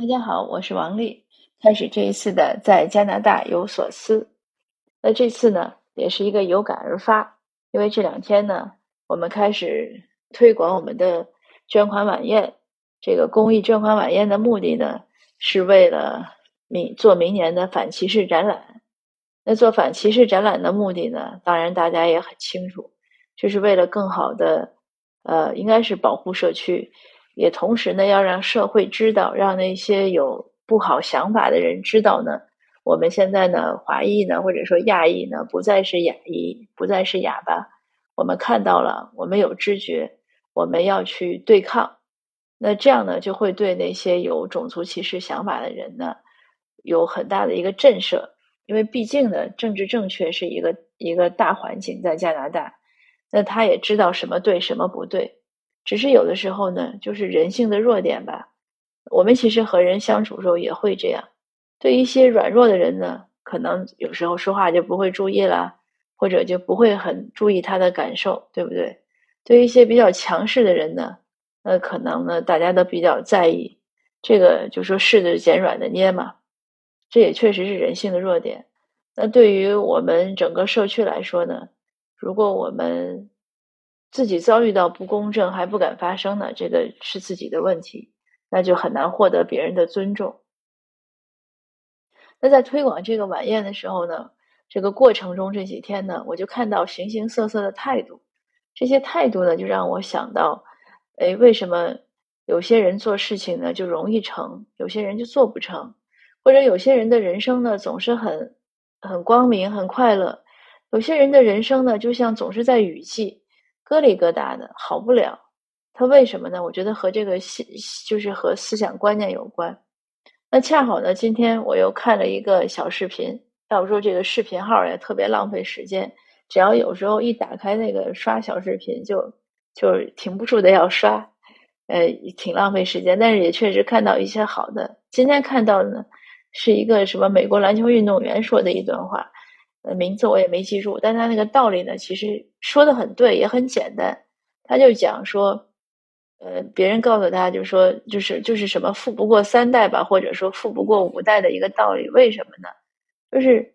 大家好，我是王丽。开始这一次的在加拿大有所思。那这次呢，也是一个有感而发，因为这两天呢，我们开始推广我们的捐款晚宴。这个公益捐款晚宴的目的呢，是为了明做明年的反歧视展览。那做反歧视展览的目的呢，当然大家也很清楚，就是为了更好的，呃，应该是保护社区。也同时呢，要让社会知道，让那些有不好想法的人知道呢，我们现在呢，华裔呢，或者说亚裔呢，不再是哑裔，不再是哑巴，我们看到了，我们有知觉，我们要去对抗。那这样呢，就会对那些有种族歧视想法的人呢，有很大的一个震慑。因为毕竟呢，政治正确是一个一个大环境，在加拿大，那他也知道什么对，什么不对。只是有的时候呢，就是人性的弱点吧。我们其实和人相处的时候也会这样。对一些软弱的人呢，可能有时候说话就不会注意了，或者就不会很注意他的感受，对不对？对一些比较强势的人呢，那可能呢，大家都比较在意。这个就说柿子捡软的捏嘛，这也确实是人性的弱点。那对于我们整个社区来说呢，如果我们自己遭遇到不公正还不敢发声呢，这个是自己的问题，那就很难获得别人的尊重。那在推广这个晚宴的时候呢，这个过程中这几天呢，我就看到形形色色的态度，这些态度呢，就让我想到，哎，为什么有些人做事情呢就容易成，有些人就做不成，或者有些人的人生呢总是很很光明很快乐，有些人的人生呢就像总是在雨季。疙里疙瘩的好不了，他为什么呢？我觉得和这个思就是和思想观念有关。那恰好呢，今天我又看了一个小视频。要不说这个视频号也特别浪费时间，只要有时候一打开那个刷小视频，就就停不住的要刷，呃，挺浪费时间。但是也确实看到一些好的。今天看到的呢，是一个什么美国篮球运动员说的一段话。呃，名字我也没记住，但他那个道理呢，其实说的很对，也很简单。他就讲说，呃，别人告诉他，就说就是就是什么富不过三代吧，或者说富不过五代的一个道理。为什么呢？就是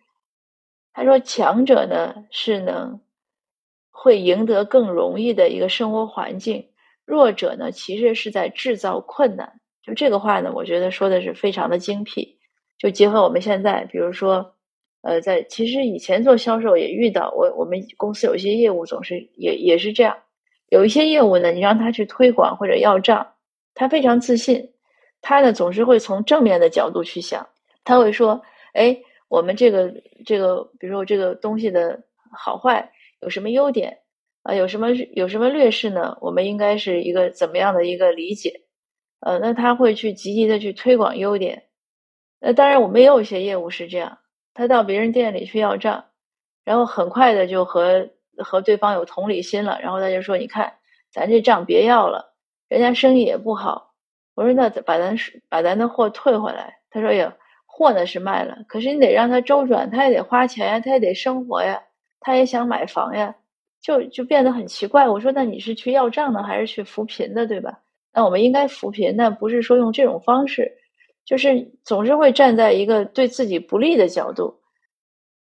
他说，强者呢是能会赢得更容易的一个生活环境，弱者呢其实是在制造困难。就这个话呢，我觉得说的是非常的精辟。就结合我们现在，比如说。呃，在其实以前做销售也遇到我，我们公司有一些业务总是也也是这样，有一些业务呢，你让他去推广或者要账，他非常自信，他呢总是会从正面的角度去想，他会说，哎，我们这个这个，比如说这个东西的好坏有什么优点啊，有什么有什么劣势呢？我们应该是一个怎么样的一个理解？呃，那他会去积极的去推广优点，呃，当然我们也有一些业务是这样。他到别人店里去要账，然后很快的就和和对方有同理心了，然后他就说：“你看，咱这账别要了，人家生意也不好。”我说：“那把咱把咱的货退回来。”他说：“呀，货呢是卖了，可是你得让他周转，他也得花钱呀，他也得生活呀，他也想买房呀，就就变得很奇怪。”我说：“那你是去要账呢，还是去扶贫的，对吧？那我们应该扶贫，但不是说用这种方式。”就是总是会站在一个对自己不利的角度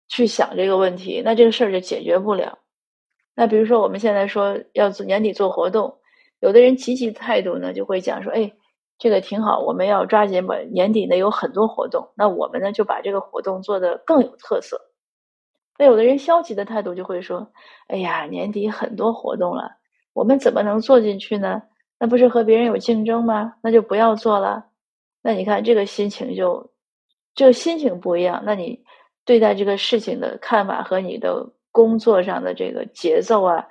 去想这个问题，那这个事儿就解决不了。那比如说我们现在说要做年底做活动，有的人积极态度呢就会讲说：“哎，这个挺好，我们要抓紧把年底呢有很多活动，那我们呢就把这个活动做得更有特色。”那有的人消极的态度就会说：“哎呀，年底很多活动了，我们怎么能做进去呢？那不是和别人有竞争吗？那就不要做了。”那你看这个心情就，这个心情不一样。那你对待这个事情的看法和你的工作上的这个节奏啊，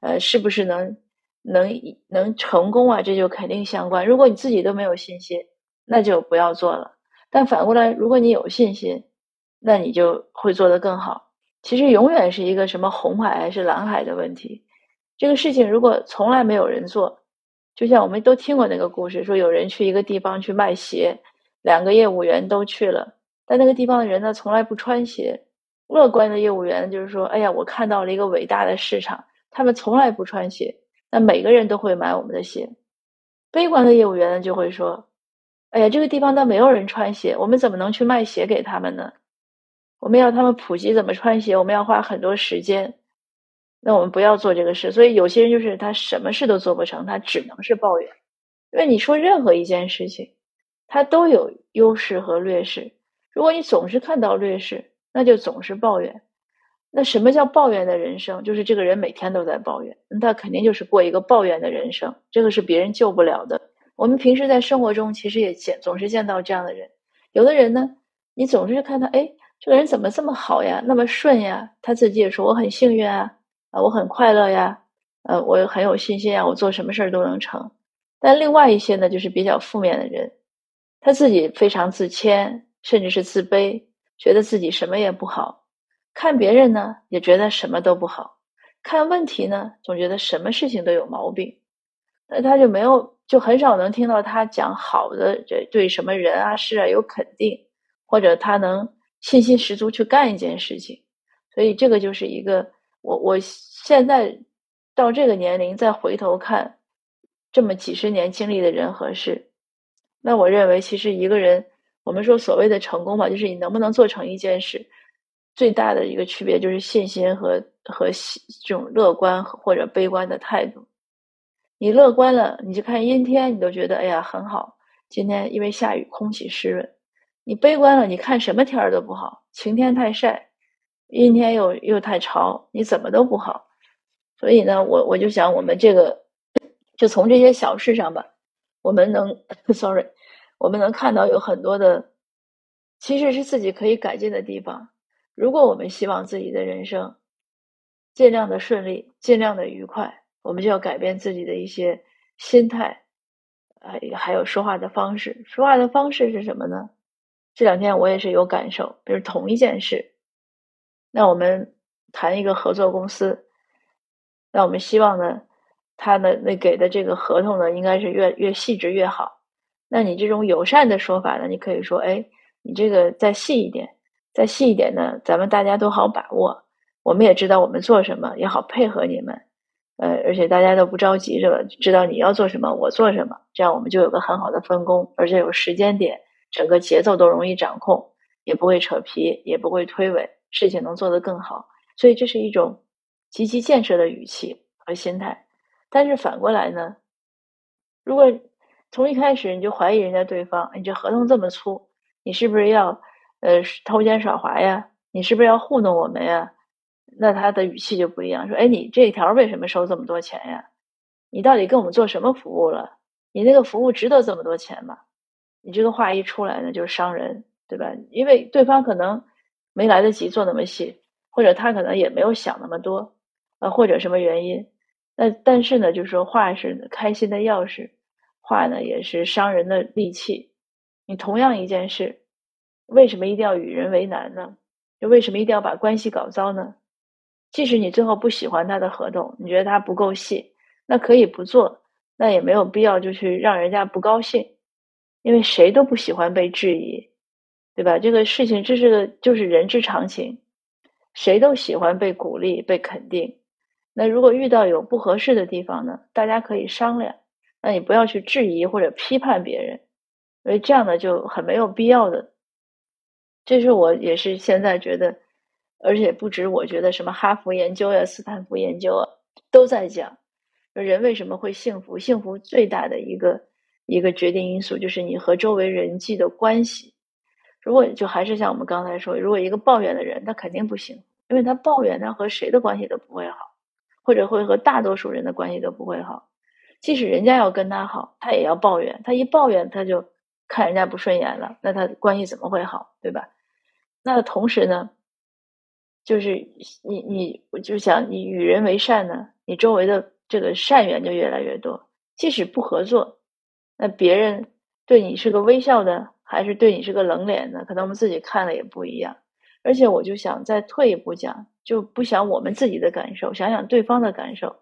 呃，是不是能能能成功啊？这就肯定相关。如果你自己都没有信心，那就不要做了。但反过来，如果你有信心，那你就会做得更好。其实永远是一个什么红海还是蓝海的问题。这个事情如果从来没有人做。就像我们都听过那个故事，说有人去一个地方去卖鞋，两个业务员都去了，但那个地方的人呢，从来不穿鞋。乐观的业务员就是说：“哎呀，我看到了一个伟大的市场，他们从来不穿鞋，那每个人都会买我们的鞋。”悲观的业务员呢，就会说：“哎呀，这个地方都没有人穿鞋，我们怎么能去卖鞋给他们呢？我们要他们普及怎么穿鞋，我们要花很多时间。那我们不要做这个事。所以有些人就是他什么事都做不成，他只能是抱怨。因为你说任何一件事情，他都有优势和劣势。如果你总是看到劣势，那就总是抱怨。那什么叫抱怨的人生？就是这个人每天都在抱怨，那他肯定就是过一个抱怨的人生。这个是别人救不了的。我们平时在生活中其实也见总是见到这样的人。有的人呢，你总是看他，哎，这个人怎么这么好呀，那么顺呀？他自己也说我很幸运啊，啊，我很快乐呀，呃，我很有信心啊，我做什么事儿都能成。但另外一些呢，就是比较负面的人，他自己非常自谦，甚至是自卑，觉得自己什么也不好。看别人呢，也觉得什么都不好；看问题呢，总觉得什么事情都有毛病。那他就没有，就很少能听到他讲好的，这对什么人啊事啊有肯定，或者他能信心十足去干一件事情。所以这个就是一个我我现在到这个年龄再回头看这么几十年经历的人和事，那我认为其实一个人，我们说所谓的成功吧，就是你能不能做成一件事。最大的一个区别就是信心和和这种乐观或者悲观的态度。你乐观了，你就看阴天，你都觉得哎呀很好。今天因为下雨，空气湿润。你悲观了，你看什么天儿都不好，晴天太晒，阴天又又太潮，你怎么都不好。所以呢，我我就想，我们这个就从这些小事上吧，我们能，sorry，我们能看到有很多的，其实是自己可以改进的地方。如果我们希望自己的人生尽量的顺利，尽量的愉快，我们就要改变自己的一些心态，呃，还有说话的方式。说话的方式是什么呢？这两天我也是有感受，比如同一件事，那我们谈一个合作公司，那我们希望呢，他的那给的这个合同呢，应该是越越细致越好。那你这种友善的说法呢，你可以说，哎，你这个再细一点。再细一点呢，咱们大家都好把握。我们也知道我们做什么，也好配合你们。呃，而且大家都不着急，是吧？知道你要做什么，我做什么，这样我们就有个很好的分工，而且有时间点，整个节奏都容易掌控，也不会扯皮，也不会推诿，事情能做得更好。所以这是一种积极建设的语气和心态。但是反过来呢，如果从一开始你就怀疑人家对方，你这合同这么粗，你是不是要？呃，偷奸耍滑呀？你是不是要糊弄我们呀？那他的语气就不一样，说：“哎，你这一条为什么收这么多钱呀？你到底跟我们做什么服务了？你那个服务值得这么多钱吗？”你这个话一出来呢，就是伤人，对吧？因为对方可能没来得及做那么细，或者他可能也没有想那么多，呃，或者什么原因。那但是呢，就是说话是开心的钥匙，话呢也是伤人的利器。你同样一件事。为什么一定要与人为难呢？就为什么一定要把关系搞糟呢？即使你最后不喜欢他的合同，你觉得他不够细，那可以不做，那也没有必要就去让人家不高兴，因为谁都不喜欢被质疑，对吧？这个事情这是个就是人之常情，谁都喜欢被鼓励、被肯定。那如果遇到有不合适的地方呢，大家可以商量，那你不要去质疑或者批判别人，因为这样呢就很没有必要的。这是我也是现在觉得，而且不止我觉得，什么哈佛研究呀、斯坦福研究啊，都在讲，人为什么会幸福？幸福最大的一个一个决定因素就是你和周围人际的关系。如果就还是像我们刚才说，如果一个抱怨的人，他肯定不行，因为他抱怨，他和谁的关系都不会好，或者会和大多数人的关系都不会好。即使人家要跟他好，他也要抱怨，他一抱怨，他就看人家不顺眼了，那他关系怎么会好，对吧？那同时呢，就是你你我就想你与人为善呢，你周围的这个善缘就越来越多。即使不合作，那别人对你是个微笑的，还是对你是个冷脸的，可能我们自己看了也不一样。而且我就想再退一步讲，就不想我们自己的感受，想想对方的感受。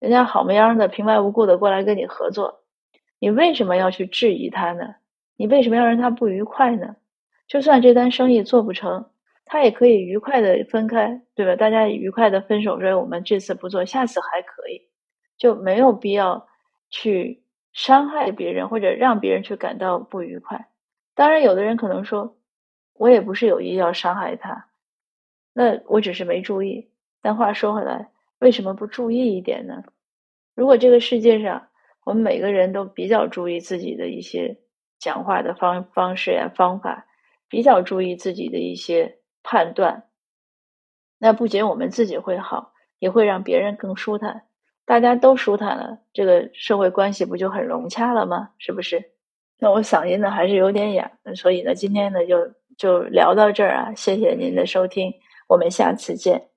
人家好模样的平白无故的过来跟你合作，你为什么要去质疑他呢？你为什么要让他不愉快呢？就算这单生意做不成，他也可以愉快的分开，对吧？大家愉快的分手，说我们这次不做，下次还可以，就没有必要去伤害别人，或者让别人去感到不愉快。当然，有的人可能说，我也不是有意要伤害他，那我只是没注意。但话说回来，为什么不注意一点呢？如果这个世界上，我们每个人都比较注意自己的一些讲话的方方式呀、方法，比较注意自己的一些判断，那不仅我们自己会好，也会让别人更舒坦。大家都舒坦了，这个社会关系不就很融洽了吗？是不是？那我嗓音呢还是有点哑，所以呢，今天呢就就聊到这儿啊，谢谢您的收听，我们下次见。